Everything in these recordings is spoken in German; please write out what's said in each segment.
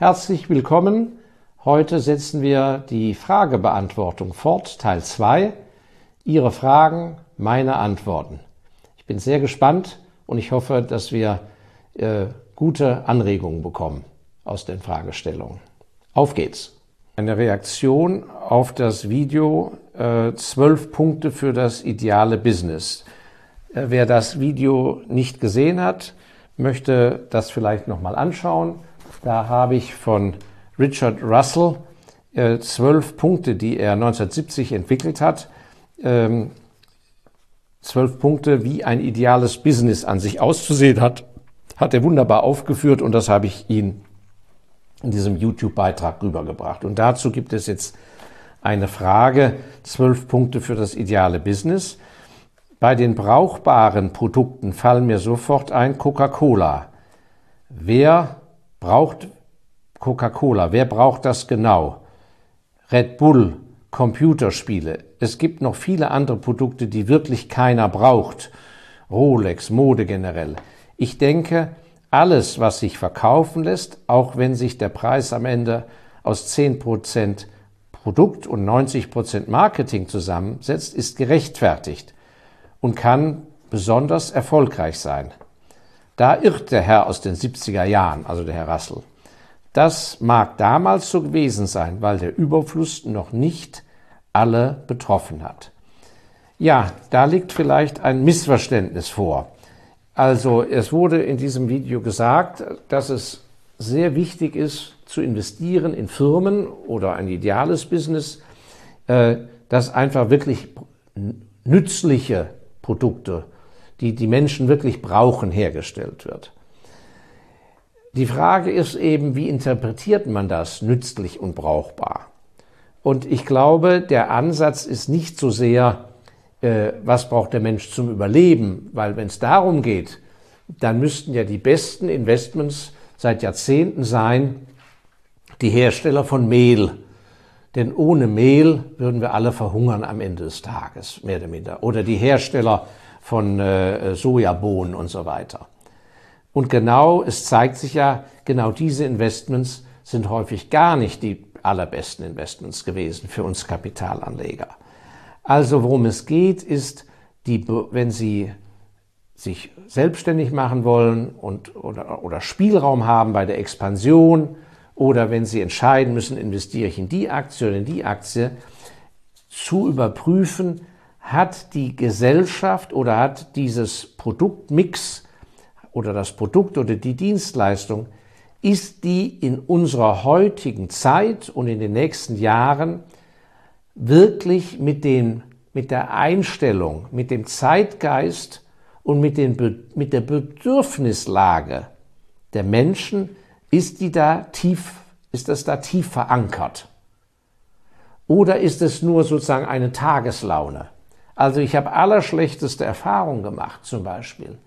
Herzlich willkommen. Heute setzen wir die Fragebeantwortung fort, Teil 2. Ihre Fragen, meine Antworten. Ich bin sehr gespannt und ich hoffe, dass wir äh, gute Anregungen bekommen aus den Fragestellungen. Auf geht's. Eine Reaktion auf das Video äh, zwölf Punkte für das ideale Business. Äh, wer das Video nicht gesehen hat, möchte das vielleicht nochmal anschauen. Da habe ich von Richard Russell äh, zwölf Punkte, die er 1970 entwickelt hat. Ähm, zwölf Punkte, wie ein ideales Business an sich auszusehen hat, hat er wunderbar aufgeführt und das habe ich Ihnen in diesem YouTube-Beitrag rübergebracht. Und dazu gibt es jetzt eine Frage, zwölf Punkte für das ideale Business. Bei den brauchbaren Produkten fallen mir sofort ein Coca-Cola. Wer braucht Coca-Cola? Wer braucht das genau? Red Bull, Computerspiele. Es gibt noch viele andere Produkte, die wirklich keiner braucht. Rolex, Mode generell. Ich denke, alles, was sich verkaufen lässt, auch wenn sich der Preis am Ende aus 10% Produkt und 90% Marketing zusammensetzt, ist gerechtfertigt und kann besonders erfolgreich sein. Da irrt der Herr aus den 70er Jahren, also der Herr Rassel. Das mag damals so gewesen sein, weil der Überfluss noch nicht alle betroffen hat. Ja, da liegt vielleicht ein Missverständnis vor. Also es wurde in diesem Video gesagt, dass es sehr wichtig ist, zu investieren in Firmen oder ein ideales Business, äh, das einfach wirklich nützliche Produkte, die die Menschen wirklich brauchen, hergestellt wird. Die Frage ist eben, wie interpretiert man das nützlich und brauchbar? Und ich glaube, der Ansatz ist nicht so sehr, äh, was braucht der Mensch zum Überleben, weil wenn es darum geht, dann müssten ja die besten Investments seit Jahrzehnten sein, die Hersteller von Mehl. Denn ohne Mehl würden wir alle verhungern am Ende des Tages, mehr oder minder. Oder die Hersteller von äh, Sojabohnen und so weiter. Und genau, es zeigt sich ja, genau diese Investments sind häufig gar nicht die allerbesten Investments gewesen für uns Kapitalanleger. Also worum es geht, ist, die, wenn Sie sich selbstständig machen wollen und, oder, oder Spielraum haben bei der Expansion oder wenn Sie entscheiden müssen, investiere ich in die Aktie oder in die Aktie, zu überprüfen, hat die Gesellschaft oder hat dieses Produktmix oder das Produkt oder die Dienstleistung, ist die in unserer heutigen Zeit und in den nächsten Jahren wirklich mit, den, mit der Einstellung, mit dem Zeitgeist und mit, den, mit der Bedürfnislage der Menschen, ist die da tief, ist das da tief verankert? Oder ist es nur sozusagen eine Tageslaune? Also ich habe allerschlechteste Erfahrungen gemacht, zum Beispiel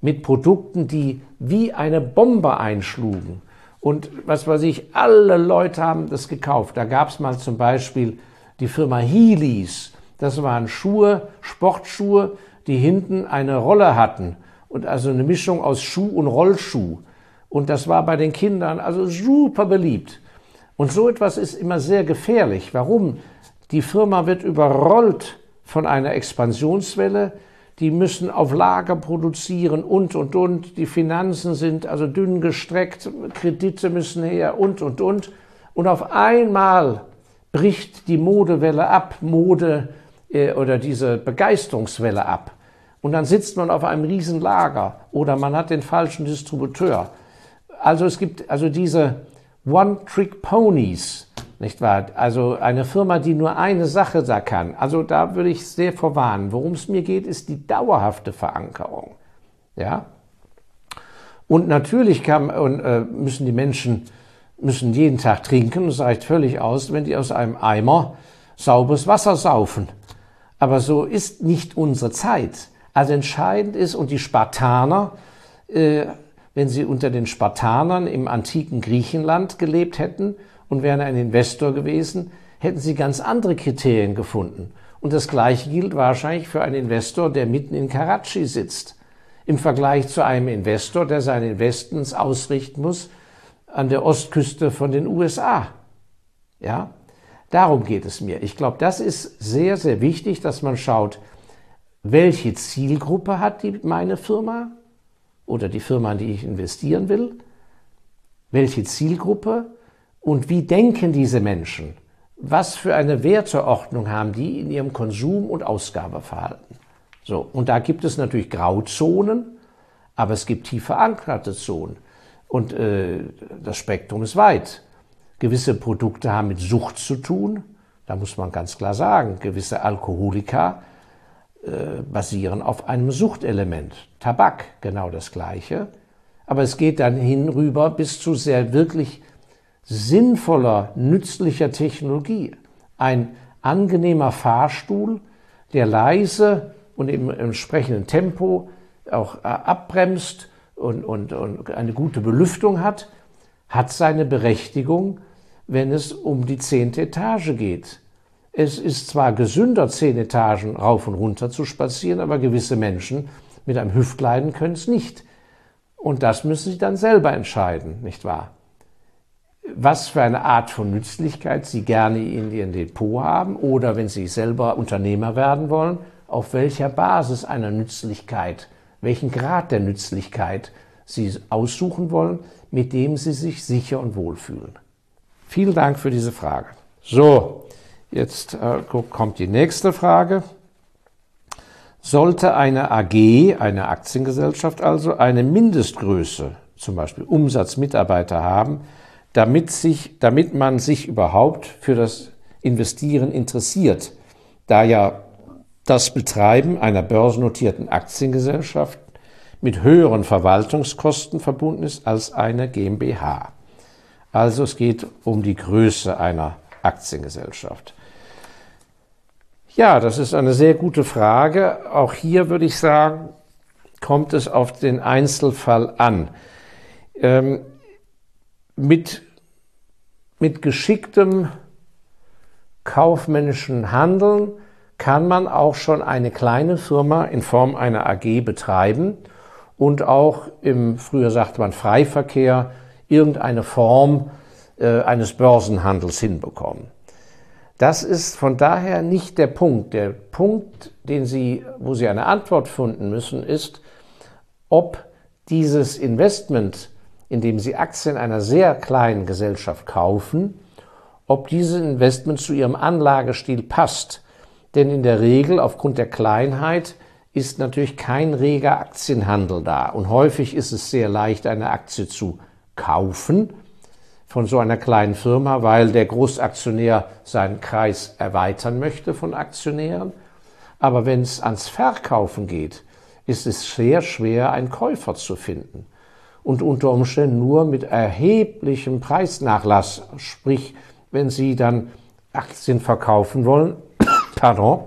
mit Produkten, die wie eine Bombe einschlugen. Und was weiß ich, alle Leute haben das gekauft. Da gab es mal zum Beispiel die Firma Heelys. Das waren Schuhe, Sportschuhe, die hinten eine Rolle hatten. Und also eine Mischung aus Schuh und Rollschuh. Und das war bei den Kindern also super beliebt. Und so etwas ist immer sehr gefährlich. Warum? Die Firma wird überrollt von einer Expansionswelle, die müssen auf Lager produzieren und, und, und. Die Finanzen sind also dünn gestreckt, Kredite müssen her und, und, und. Und auf einmal bricht die Modewelle ab, Mode äh, oder diese Begeisterungswelle ab. Und dann sitzt man auf einem riesen Lager oder man hat den falschen Distributeur. Also es gibt also diese One-Trick-Ponies, nicht wahr? Also eine Firma, die nur eine Sache da kann. Also da würde ich sehr vorwarnen. Worum es mir geht, ist die dauerhafte Verankerung. Ja? Und natürlich kann, und, äh, müssen die Menschen müssen jeden Tag trinken. Es reicht völlig aus, wenn die aus einem Eimer sauberes Wasser saufen. Aber so ist nicht unsere Zeit. Also entscheidend ist, und die Spartaner, äh, wenn sie unter den Spartanern im antiken Griechenland gelebt hätten und wären ein Investor gewesen, hätten sie ganz andere Kriterien gefunden. Und das Gleiche gilt wahrscheinlich für einen Investor, der mitten in Karachi sitzt. Im Vergleich zu einem Investor, der seine Investments ausrichten muss an der Ostküste von den USA. Ja, darum geht es mir. Ich glaube, das ist sehr, sehr wichtig, dass man schaut, welche Zielgruppe hat die, meine Firma oder die Firma, in die ich investieren will, welche Zielgruppe und wie denken diese Menschen, was für eine Werteordnung haben die in ihrem Konsum- und Ausgabeverhalten. So, und da gibt es natürlich Grauzonen, aber es gibt tief verankerte Zonen. Und äh, das Spektrum ist weit. Gewisse Produkte haben mit Sucht zu tun. Da muss man ganz klar sagen, gewisse Alkoholika äh, basieren auf einem Suchtelement. Tabak, genau das Gleiche. Aber es geht dann hinüber bis zu sehr wirklich sinnvoller, nützlicher Technologie. Ein angenehmer Fahrstuhl, der leise und im entsprechenden Tempo auch äh, abbremst und, und, und eine gute Belüftung hat, hat seine Berechtigung, wenn es um die zehnte Etage geht. Es ist zwar gesünder, zehn Etagen rauf und runter zu spazieren, aber gewisse Menschen mit einem Hüftleiden können es nicht. Und das müssen sie dann selber entscheiden, nicht wahr? Was für eine Art von Nützlichkeit sie gerne in ihrem Depot haben oder wenn sie selber Unternehmer werden wollen, auf welcher Basis einer Nützlichkeit welchen Grad der Nützlichkeit Sie aussuchen wollen, mit dem Sie sich sicher und wohl fühlen. Vielen Dank für diese Frage. So, jetzt äh, kommt die nächste Frage. Sollte eine AG, eine Aktiengesellschaft also, eine Mindestgröße, zum Beispiel Umsatz Mitarbeiter haben, damit, sich, damit man sich überhaupt für das Investieren interessiert, da ja das Betreiben einer börsennotierten Aktiengesellschaft mit höheren Verwaltungskosten verbunden ist als eine GmbH. Also es geht um die Größe einer Aktiengesellschaft. Ja, das ist eine sehr gute Frage. Auch hier würde ich sagen, kommt es auf den Einzelfall an. Ähm, mit, mit geschicktem kaufmännischen Handeln kann man auch schon eine kleine Firma in Form einer AG betreiben und auch im, früher sagte man Freiverkehr, irgendeine Form äh, eines Börsenhandels hinbekommen. Das ist von daher nicht der Punkt. Der Punkt, den Sie, wo Sie eine Antwort finden müssen, ist, ob dieses Investment, in dem Sie Aktien einer sehr kleinen Gesellschaft kaufen, ob dieses Investment zu Ihrem Anlagestil passt denn in der Regel aufgrund der Kleinheit ist natürlich kein reger Aktienhandel da und häufig ist es sehr leicht, eine Aktie zu kaufen von so einer kleinen Firma, weil der Großaktionär seinen Kreis erweitern möchte von Aktionären. Aber wenn es ans Verkaufen geht, ist es sehr schwer, einen Käufer zu finden. Und unter Umständen nur mit erheblichem Preisnachlass, sprich, wenn Sie dann Aktien verkaufen wollen, pardon,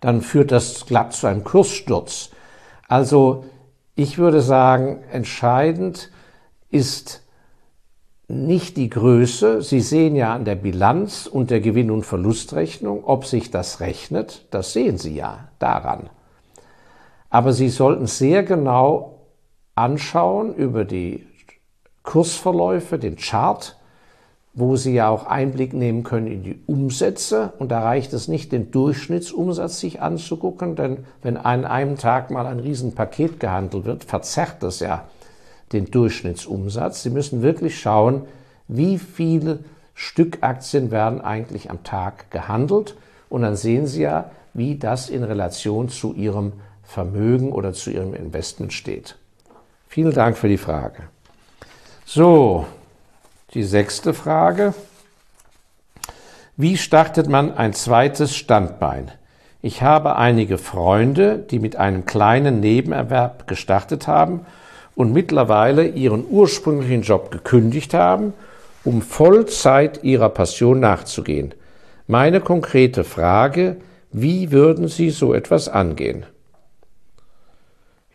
dann führt das glatt zu einem Kurssturz. Also ich würde sagen, entscheidend ist nicht die Größe. Sie sehen ja an der Bilanz und der Gewinn- und Verlustrechnung, ob sich das rechnet. Das sehen Sie ja daran. Aber Sie sollten sehr genau anschauen über die Kursverläufe, den Chart, wo Sie ja auch Einblick nehmen können in die Umsätze. Und da reicht es nicht, den Durchschnittsumsatz sich anzugucken, denn wenn an einem Tag mal ein Riesenpaket gehandelt wird, verzerrt das ja den Durchschnittsumsatz. Sie müssen wirklich schauen, wie viele Stückaktien werden eigentlich am Tag gehandelt. Und dann sehen Sie ja, wie das in Relation zu Ihrem Vermögen oder zu Ihrem Investment steht. Vielen Dank für die Frage. So, die sechste Frage. Wie startet man ein zweites Standbein? Ich habe einige Freunde, die mit einem kleinen Nebenerwerb gestartet haben und mittlerweile ihren ursprünglichen Job gekündigt haben, um Vollzeit ihrer Passion nachzugehen. Meine konkrete Frage, wie würden Sie so etwas angehen?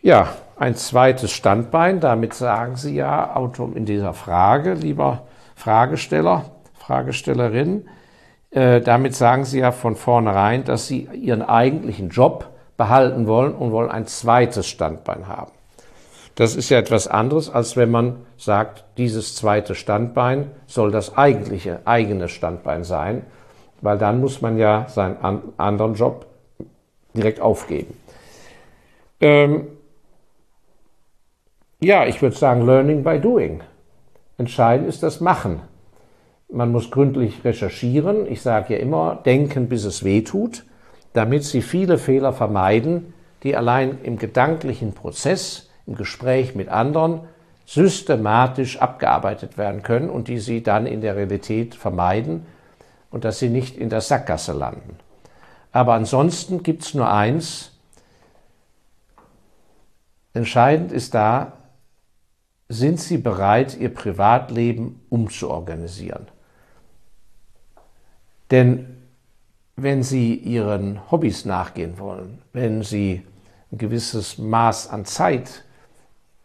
Ja, ein zweites Standbein. Damit sagen Sie ja in dieser Frage, lieber Fragesteller, Fragestellerin, äh, damit sagen Sie ja von vornherein, dass Sie Ihren eigentlichen Job behalten wollen und wollen ein zweites Standbein haben. Das ist ja etwas anderes, als wenn man sagt, dieses zweite Standbein soll das eigentliche eigene Standbein sein, weil dann muss man ja seinen anderen Job direkt aufgeben. Ähm ja, ich würde sagen, Learning by Doing. Entscheidend ist das Machen. Man muss gründlich recherchieren. Ich sage ja immer, denken, bis es weh tut, damit Sie viele Fehler vermeiden, die allein im gedanklichen Prozess, im Gespräch mit anderen systematisch abgearbeitet werden können und die Sie dann in der Realität vermeiden und dass Sie nicht in der Sackgasse landen. Aber ansonsten gibt es nur eins. Entscheidend ist da, sind Sie bereit, Ihr Privatleben umzuorganisieren? Denn wenn Sie Ihren Hobbys nachgehen wollen, wenn Sie ein gewisses Maß an Zeit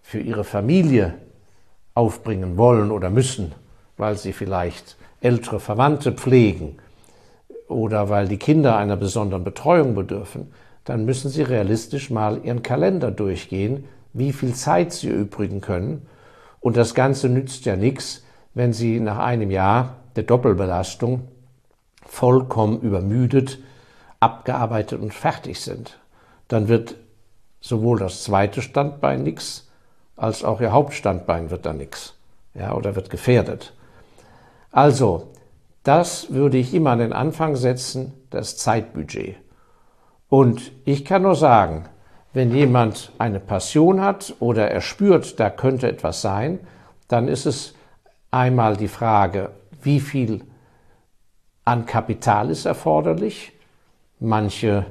für Ihre Familie aufbringen wollen oder müssen, weil Sie vielleicht ältere Verwandte pflegen oder weil die Kinder einer besonderen Betreuung bedürfen, dann müssen Sie realistisch mal Ihren Kalender durchgehen, wie viel Zeit Sie übrigen können. Und das Ganze nützt ja nichts, wenn Sie nach einem Jahr der Doppelbelastung vollkommen übermüdet, abgearbeitet und fertig sind. Dann wird sowohl das zweite Standbein nichts, als auch Ihr Hauptstandbein wird dann nichts. Ja, oder wird gefährdet. Also, das würde ich immer an den Anfang setzen, das Zeitbudget. Und ich kann nur sagen, wenn jemand eine Passion hat oder er spürt, da könnte etwas sein, dann ist es einmal die Frage, wie viel an Kapital ist erforderlich. Manche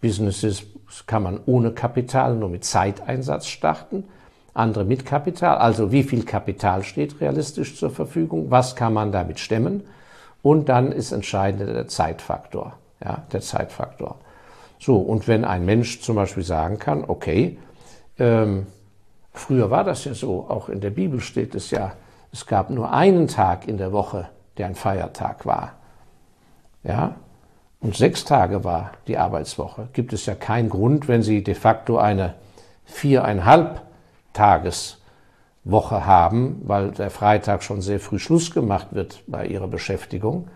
Businesses kann man ohne Kapital, nur mit Zeiteinsatz starten, andere mit Kapital. Also wie viel Kapital steht realistisch zur Verfügung, was kann man damit stemmen und dann ist entscheidend der Zeitfaktor. Ja, der Zeitfaktor. So, und wenn ein Mensch zum Beispiel sagen kann, okay, ähm, früher war das ja so, auch in der Bibel steht es ja, es gab nur einen Tag in der Woche, der ein Feiertag war. Ja, und sechs Tage war die Arbeitswoche, gibt es ja keinen Grund, wenn Sie de facto eine viereinhalb Tageswoche haben, weil der Freitag schon sehr früh Schluss gemacht wird bei Ihrer Beschäftigung,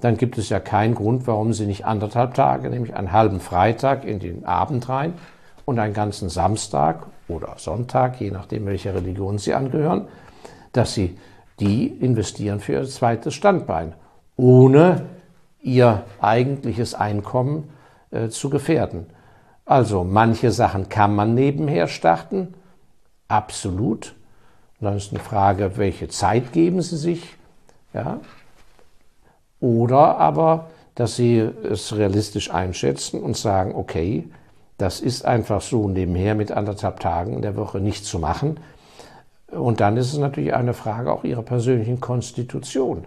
dann gibt es ja keinen Grund, warum Sie nicht anderthalb Tage, nämlich einen halben Freitag in den Abend rein und einen ganzen Samstag oder Sonntag, je nachdem, welcher Religion Sie angehören, dass Sie die investieren für Ihr zweites Standbein, ohne Ihr eigentliches Einkommen äh, zu gefährden. Also manche Sachen kann man nebenher starten, absolut. Dann ist eine Frage, welche Zeit geben Sie sich? Ja, oder aber, dass sie es realistisch einschätzen und sagen, okay, das ist einfach so nebenher mit anderthalb Tagen in der Woche nicht zu machen. Und dann ist es natürlich eine Frage auch ihrer persönlichen Konstitution.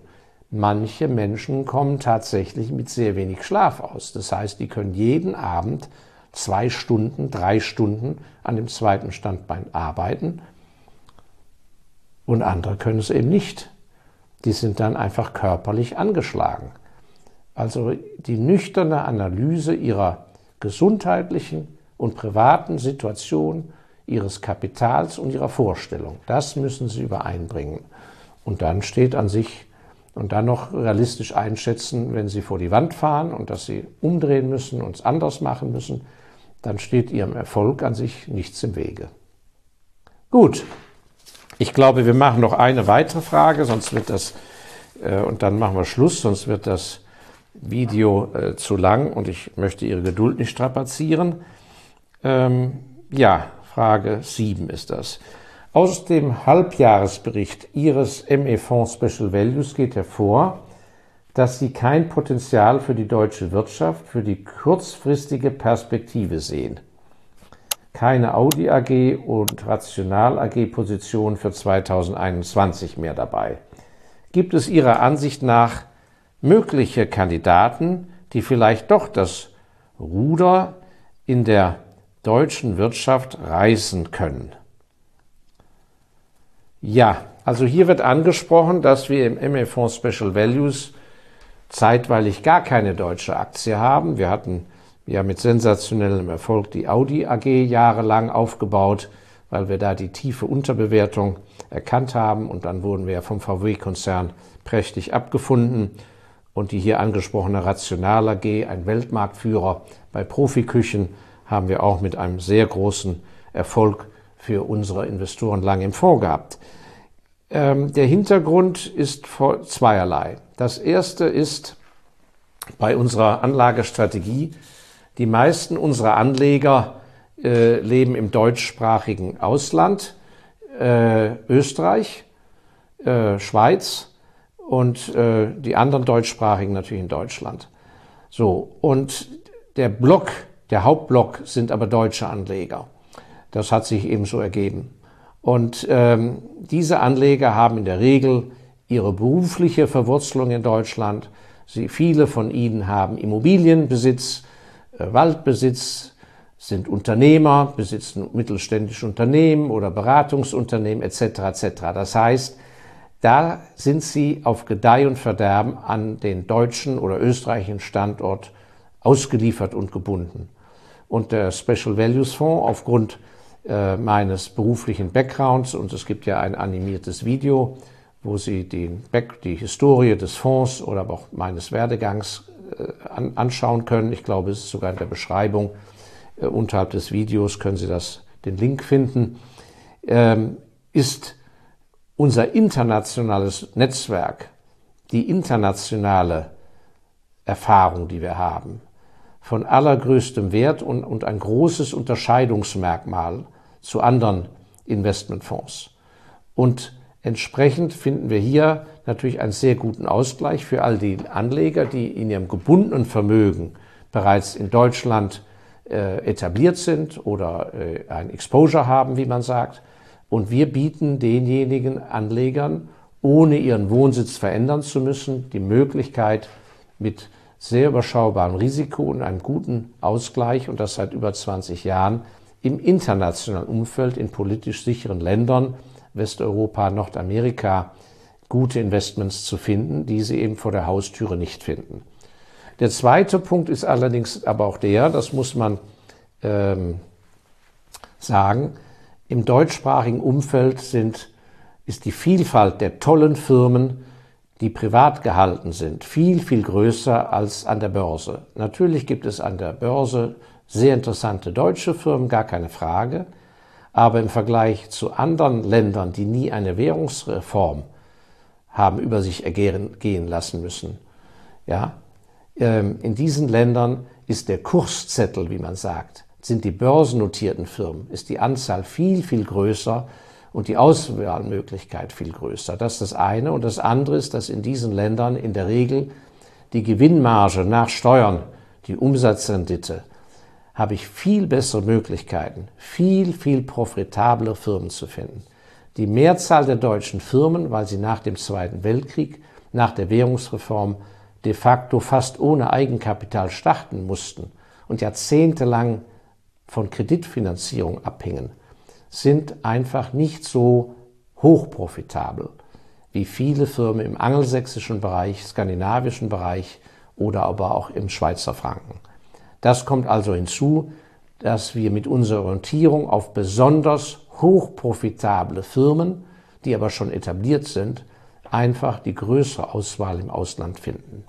Manche Menschen kommen tatsächlich mit sehr wenig Schlaf aus. Das heißt, die können jeden Abend zwei Stunden, drei Stunden an dem zweiten Standbein arbeiten. Und andere können es eben nicht die sind dann einfach körperlich angeschlagen. Also die nüchterne Analyse ihrer gesundheitlichen und privaten Situation, ihres Kapitals und ihrer Vorstellung, das müssen sie übereinbringen. Und dann steht an sich und dann noch realistisch einschätzen, wenn sie vor die Wand fahren und dass sie umdrehen müssen und es anders machen müssen, dann steht ihrem Erfolg an sich nichts im Wege. Gut, ich glaube, wir machen noch eine weitere Frage, sonst wird das, äh, und dann machen wir Schluss, sonst wird das Video äh, zu lang und ich möchte Ihre Geduld nicht strapazieren. Ähm, ja, Frage 7 ist das. Aus dem Halbjahresbericht Ihres ME-Fonds Special Values geht hervor, dass Sie kein Potenzial für die deutsche Wirtschaft für die kurzfristige Perspektive sehen keine Audi AG und Rational AG Position für 2021 mehr dabei. Gibt es Ihrer Ansicht nach mögliche Kandidaten, die vielleicht doch das Ruder in der deutschen Wirtschaft reißen können? Ja, also hier wird angesprochen, dass wir im ME-Fonds Special Values zeitweilig gar keine deutsche Aktie haben. Wir hatten ja mit sensationellem Erfolg die Audi AG jahrelang aufgebaut, weil wir da die tiefe Unterbewertung erkannt haben und dann wurden wir vom VW-Konzern prächtig abgefunden und die hier angesprochene Rational AG, ein Weltmarktführer bei Profiküchen, haben wir auch mit einem sehr großen Erfolg für unsere Investoren lange im Fonds gehabt. Ähm, der Hintergrund ist zweierlei. Das erste ist bei unserer Anlagestrategie, die meisten unserer Anleger äh, leben im deutschsprachigen Ausland, äh, Österreich, äh, Schweiz und äh, die anderen deutschsprachigen natürlich in Deutschland. So, und der Block, der Hauptblock sind aber deutsche Anleger. Das hat sich eben so ergeben. Und ähm, diese Anleger haben in der Regel ihre berufliche Verwurzelung in Deutschland. Sie, viele von ihnen haben Immobilienbesitz, Waldbesitz, sind Unternehmer, besitzen mittelständische Unternehmen oder Beratungsunternehmen etc. etc. Das heißt, da sind sie auf Gedeih und Verderben an den deutschen oder österreichischen Standort ausgeliefert und gebunden. Und der Special Values Fonds aufgrund äh, meines beruflichen Backgrounds und es gibt ja ein animiertes Video, wo Sie den Back, die Historie des Fonds oder auch meines Werdegangs äh, an, anschauen können. Ich glaube, es ist sogar in der Beschreibung äh, unterhalb des Videos können Sie das, den Link finden. Ähm, ist unser internationales Netzwerk, die internationale Erfahrung, die wir haben, von allergrößtem Wert und, und ein großes Unterscheidungsmerkmal zu anderen Investmentfonds. Und entsprechend finden wir hier natürlich einen sehr guten Ausgleich für all die Anleger, die in ihrem gebundenen Vermögen bereits in Deutschland äh, etabliert sind oder äh, ein Exposure haben, wie man sagt. Und wir bieten denjenigen Anlegern, ohne ihren Wohnsitz verändern zu müssen, die Möglichkeit, mit sehr überschaubarem Risiko und einem guten Ausgleich und das seit über 20 Jahren im internationalen Umfeld in politisch sicheren Ländern, Westeuropa, Nordamerika, gute Investments zu finden, die sie eben vor der Haustüre nicht finden. Der zweite Punkt ist allerdings aber auch der, das muss man ähm, sagen, im deutschsprachigen Umfeld sind, ist die Vielfalt der tollen Firmen die privat gehalten sind, viel, viel größer als an der Börse. Natürlich gibt es an der Börse sehr interessante deutsche Firmen, gar keine Frage. Aber im Vergleich zu anderen Ländern, die nie eine Währungsreform haben über sich ergehen gehen lassen müssen, ja, ähm, in diesen Ländern ist der Kurszettel, wie man sagt, sind die börsennotierten Firmen, ist die Anzahl viel, viel größer und die Auswahlmöglichkeit viel größer. Das ist das eine. Und das andere ist, dass in diesen Ländern in der Regel die Gewinnmarge nach Steuern, die Umsatzrendite, habe ich viel bessere Möglichkeiten, viel, viel profitable Firmen zu finden. Die Mehrzahl der deutschen Firmen, weil sie nach dem Zweiten Weltkrieg, nach der Währungsreform de facto fast ohne Eigenkapital starten mussten und jahrzehntelang von Kreditfinanzierung abhingen, sind einfach nicht so hochprofitabel wie viele Firmen im angelsächsischen Bereich, skandinavischen Bereich oder aber auch im Schweizer Franken. Das kommt also hinzu, dass wir mit unserer Orientierung auf besonders hochprofitable Firmen, die aber schon etabliert sind, einfach die größere Auswahl im Ausland finden.